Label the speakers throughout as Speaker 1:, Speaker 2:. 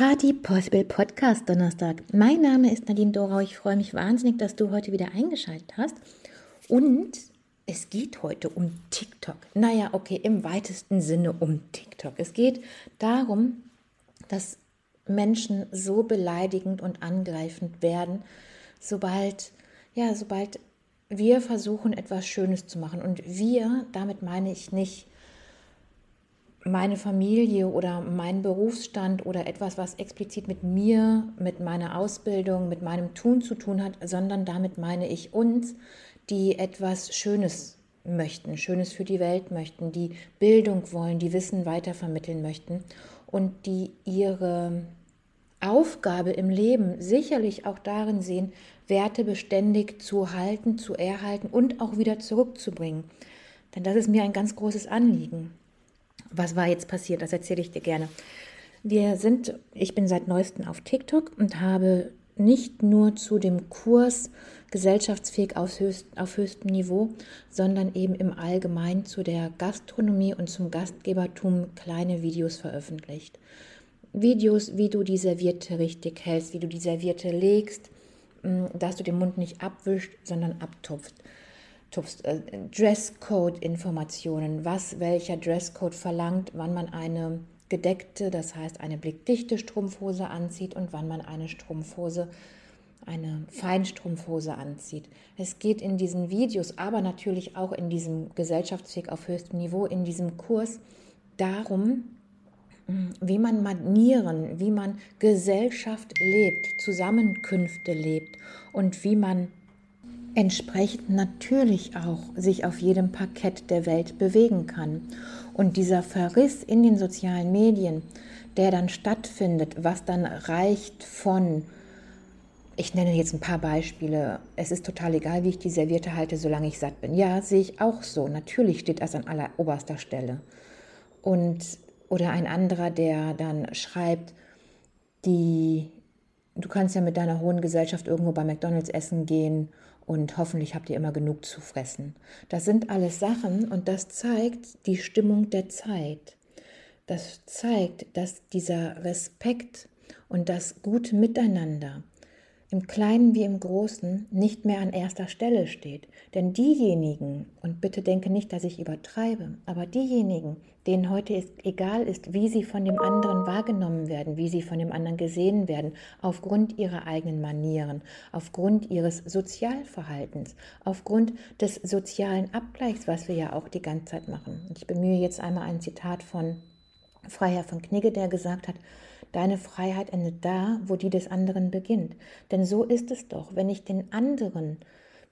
Speaker 1: Party Possible Podcast Donnerstag. Mein Name ist Nadine Dorau. Ich freue mich wahnsinnig, dass du heute wieder eingeschaltet hast. Und es geht heute um TikTok. Naja, okay, im weitesten Sinne um TikTok. Es geht darum, dass Menschen so beleidigend und angreifend werden, sobald, ja, sobald wir versuchen, etwas Schönes zu machen. Und wir, damit meine ich nicht meine Familie oder mein Berufsstand oder etwas, was explizit mit mir, mit meiner Ausbildung, mit meinem Tun zu tun hat, sondern damit meine ich uns, die etwas Schönes möchten, Schönes für die Welt möchten, die Bildung wollen, die Wissen weitervermitteln möchten und die ihre Aufgabe im Leben sicherlich auch darin sehen, Werte beständig zu halten, zu erhalten und auch wieder zurückzubringen. Denn das ist mir ein ganz großes Anliegen. Was war jetzt passiert? Das erzähle ich dir gerne. Wir sind, ich bin seit neuestem auf TikTok und habe nicht nur zu dem Kurs gesellschaftsfähig auf, höchst, auf höchstem Niveau, sondern eben im Allgemeinen zu der Gastronomie und zum Gastgebertum kleine Videos veröffentlicht. Videos, wie du die Serviette richtig hältst, wie du die Serviette legst, mm, dass du den Mund nicht abwischst, sondern abtupfst. Äh, Dresscode-Informationen, was welcher Dresscode verlangt, wann man eine gedeckte, das heißt eine blickdichte Strumpfhose anzieht und wann man eine Strumpfhose, eine Feinstrumpfhose anzieht. Es geht in diesen Videos, aber natürlich auch in diesem Gesellschaftsweg auf höchstem Niveau, in diesem Kurs darum, wie man Manieren, wie man Gesellschaft lebt, Zusammenkünfte lebt und wie man entsprechend natürlich auch sich auf jedem Parkett der Welt bewegen kann. Und dieser Verriss in den sozialen Medien, der dann stattfindet, was dann reicht von, ich nenne jetzt ein paar Beispiele, es ist total egal, wie ich die Serviette halte, solange ich satt bin. Ja, sehe ich auch so. Natürlich steht das an aller oberster Stelle. Und, oder ein anderer, der dann schreibt, die, du kannst ja mit deiner hohen Gesellschaft irgendwo bei McDonalds essen gehen und hoffentlich habt ihr immer genug zu fressen. Das sind alles Sachen und das zeigt die Stimmung der Zeit. Das zeigt, dass dieser Respekt und das gute Miteinander im Kleinen wie im Großen nicht mehr an erster Stelle steht. Denn diejenigen, und bitte denke nicht, dass ich übertreibe, aber diejenigen, denen heute ist, egal ist, wie sie von dem anderen wahrgenommen werden, wie sie von dem anderen gesehen werden, aufgrund ihrer eigenen Manieren, aufgrund ihres Sozialverhaltens, aufgrund des sozialen Abgleichs, was wir ja auch die ganze Zeit machen. Und ich bemühe jetzt einmal ein Zitat von Freiherr von Knigge, der gesagt hat, Deine Freiheit endet da, wo die des anderen beginnt. Denn so ist es doch, wenn ich den anderen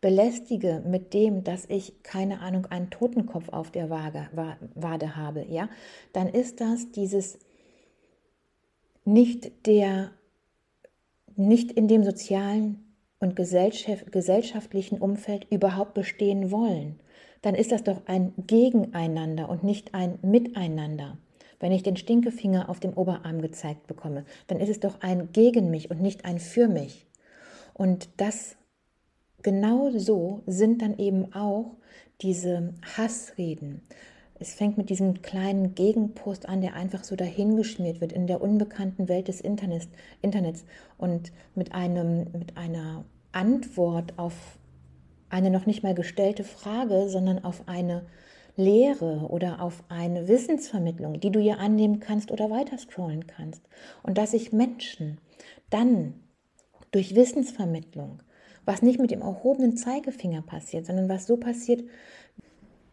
Speaker 1: belästige mit dem, dass ich, keine Ahnung, einen Totenkopf auf der Waage, Wade habe, ja, dann ist das dieses nicht der, nicht in dem sozialen und gesellschaftlichen Umfeld überhaupt bestehen wollen. Dann ist das doch ein Gegeneinander und nicht ein Miteinander. Wenn ich den Stinkefinger auf dem Oberarm gezeigt bekomme, dann ist es doch ein gegen mich und nicht ein für mich. Und das genau so sind dann eben auch diese Hassreden. Es fängt mit diesem kleinen Gegenpost an, der einfach so dahingeschmiert wird in der unbekannten Welt des Internets, und mit, einem, mit einer Antwort auf eine noch nicht mal gestellte Frage, sondern auf eine Lehre oder auf eine Wissensvermittlung, die du ja annehmen kannst oder weiter scrollen kannst. Und dass sich Menschen dann durch Wissensvermittlung, was nicht mit dem erhobenen Zeigefinger passiert, sondern was so passiert,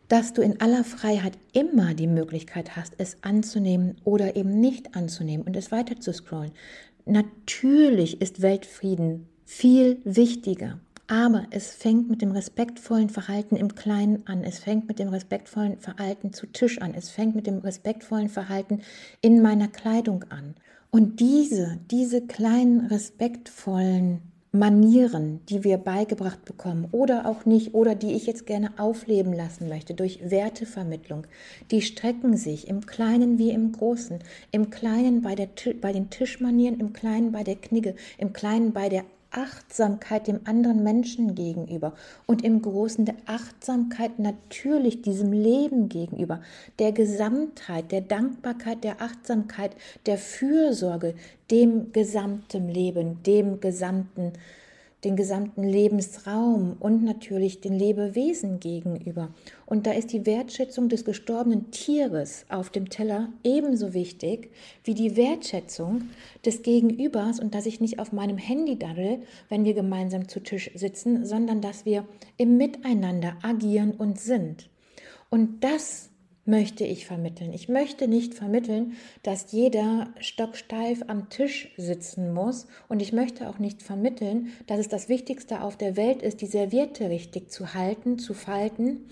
Speaker 1: dass du in aller Freiheit immer die Möglichkeit hast, es anzunehmen oder eben nicht anzunehmen und es weiter zu scrollen. Natürlich ist Weltfrieden viel wichtiger. Aber es fängt mit dem respektvollen Verhalten im Kleinen an. Es fängt mit dem respektvollen Verhalten zu Tisch an. Es fängt mit dem respektvollen Verhalten in meiner Kleidung an. Und diese, diese kleinen respektvollen Manieren, die wir beigebracht bekommen oder auch nicht oder die ich jetzt gerne aufleben lassen möchte durch Wertevermittlung, die strecken sich im Kleinen wie im Großen, im Kleinen bei, der, bei den Tischmanieren, im Kleinen bei der Knigge, im Kleinen bei der Achtsamkeit dem anderen Menschen gegenüber und im Großen der Achtsamkeit natürlich diesem Leben gegenüber, der Gesamtheit, der Dankbarkeit, der Achtsamkeit, der Fürsorge, dem gesamten Leben, dem gesamten den gesamten Lebensraum und natürlich den Lebewesen gegenüber. Und da ist die Wertschätzung des gestorbenen Tieres auf dem Teller ebenso wichtig wie die Wertschätzung des Gegenübers und dass ich nicht auf meinem Handy daddel, wenn wir gemeinsam zu Tisch sitzen, sondern dass wir im Miteinander agieren und sind. Und das möchte ich vermitteln. Ich möchte nicht vermitteln, dass jeder stocksteif am Tisch sitzen muss und ich möchte auch nicht vermitteln, dass es das Wichtigste auf der Welt ist, die Serviette richtig zu halten, zu falten,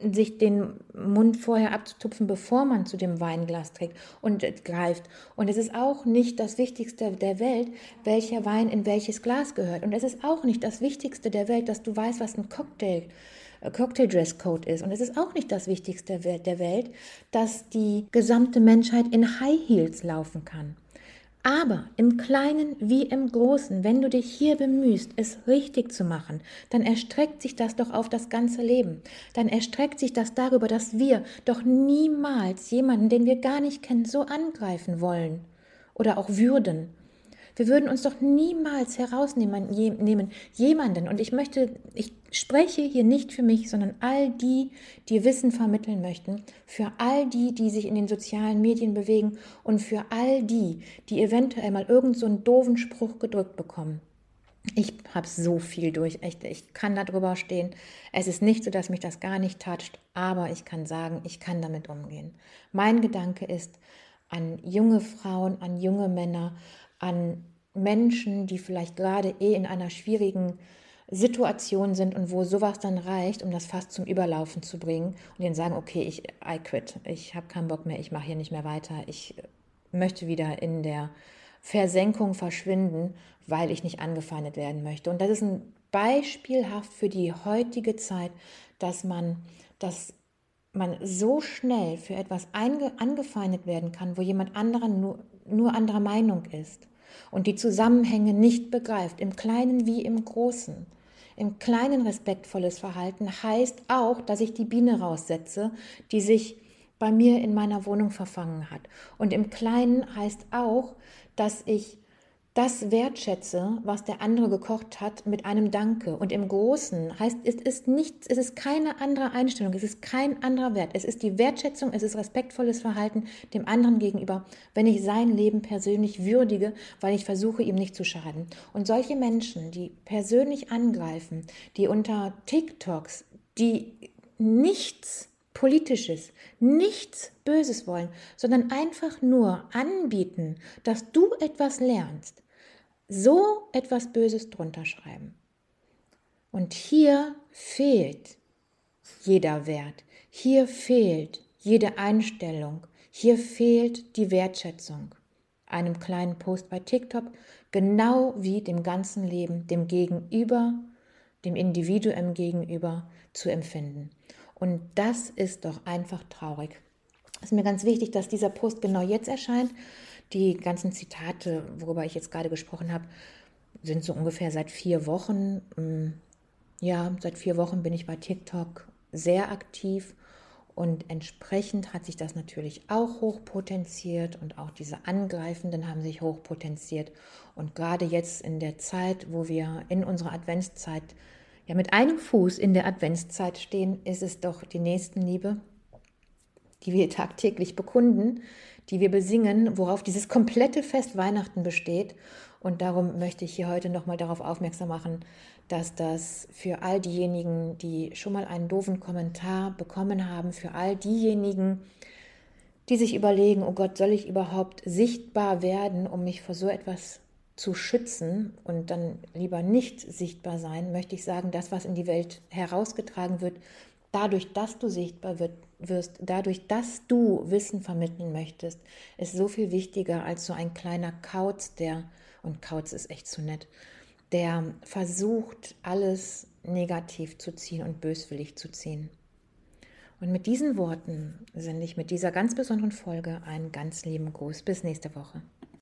Speaker 1: sich den Mund vorher abzutupfen, bevor man zu dem Weinglas trägt und greift. Und es ist auch nicht das Wichtigste der Welt, welcher Wein in welches Glas gehört. Und es ist auch nicht das Wichtigste der Welt, dass du weißt, was ein Cocktail ist äh, Cocktail-Dresscode ist. Und es ist auch nicht das Wichtigste der Welt, dass die gesamte Menschheit in High Heels laufen kann. Aber im Kleinen wie im Großen, wenn du dich hier bemühst, es richtig zu machen, dann erstreckt sich das doch auf das ganze Leben. Dann erstreckt sich das darüber, dass wir doch niemals jemanden, den wir gar nicht kennen, so angreifen wollen oder auch würden. Wir würden uns doch niemals herausnehmen, nehmen, jemanden. Und ich möchte, ich spreche hier nicht für mich, sondern all die, die Wissen vermitteln möchten, für all die, die sich in den sozialen Medien bewegen und für all die, die eventuell mal irgend so einen doofen Spruch gedrückt bekommen. Ich habe so viel durch, echt, ich kann da drüber stehen. Es ist nicht so, dass mich das gar nicht toucht, aber ich kann sagen, ich kann damit umgehen. Mein Gedanke ist an junge Frauen, an junge Männer, an Menschen, die vielleicht gerade eh in einer schwierigen Situation sind und wo sowas dann reicht, um das fast zum Überlaufen zu bringen und denen sagen, okay, ich I quit, ich habe keinen Bock mehr, ich mache hier nicht mehr weiter, ich möchte wieder in der Versenkung verschwinden, weil ich nicht angefeindet werden möchte. Und das ist ein beispielhaft für die heutige Zeit, dass man das man so schnell für etwas angefeindet werden kann, wo jemand anderer nur, nur anderer Meinung ist und die Zusammenhänge nicht begreift, im Kleinen wie im Großen. Im Kleinen respektvolles Verhalten heißt auch, dass ich die Biene raussetze, die sich bei mir in meiner Wohnung verfangen hat. Und im Kleinen heißt auch, dass ich das wertschätze, was der andere gekocht hat, mit einem Danke. Und im Großen heißt, es ist nichts, es ist keine andere Einstellung, es ist kein anderer Wert. Es ist die Wertschätzung, es ist respektvolles Verhalten dem anderen gegenüber, wenn ich sein Leben persönlich würdige, weil ich versuche, ihm nicht zu schaden. Und solche Menschen, die persönlich angreifen, die unter TikToks, die nichts Politisches, nichts Böses wollen, sondern einfach nur anbieten, dass du etwas lernst, so etwas Böses drunter schreiben. Und hier fehlt jeder Wert, hier fehlt jede Einstellung, hier fehlt die Wertschätzung. Einem kleinen Post bei TikTok, genau wie dem ganzen Leben, dem Gegenüber, dem Individuum gegenüber zu empfinden. Und das ist doch einfach traurig. Es ist mir ganz wichtig, dass dieser Post genau jetzt erscheint, die ganzen Zitate, worüber ich jetzt gerade gesprochen habe, sind so ungefähr seit vier Wochen. Mm, ja, seit vier Wochen bin ich bei TikTok sehr aktiv und entsprechend hat sich das natürlich auch hochpotenziert und auch diese Angreifenden haben sich hochpotenziert. Und gerade jetzt in der Zeit, wo wir in unserer Adventszeit ja mit einem Fuß in der Adventszeit stehen, ist es doch die Nächstenliebe, die wir tagtäglich bekunden, die wir besingen, worauf dieses komplette Fest Weihnachten besteht. Und darum möchte ich hier heute nochmal darauf aufmerksam machen, dass das für all diejenigen, die schon mal einen doofen Kommentar bekommen haben, für all diejenigen, die sich überlegen, oh Gott, soll ich überhaupt sichtbar werden, um mich vor so etwas zu schützen und dann lieber nicht sichtbar sein, möchte ich sagen, das, was in die Welt herausgetragen wird, dadurch, dass du sichtbar wird, wirst, dadurch, dass du Wissen vermitteln möchtest, ist so viel wichtiger als so ein kleiner Kauz, der, und Kauz ist echt zu nett, der versucht, alles negativ zu ziehen und böswillig zu ziehen. Und mit diesen Worten sende ich mit dieser ganz besonderen Folge einen ganz lieben Gruß. Bis nächste Woche.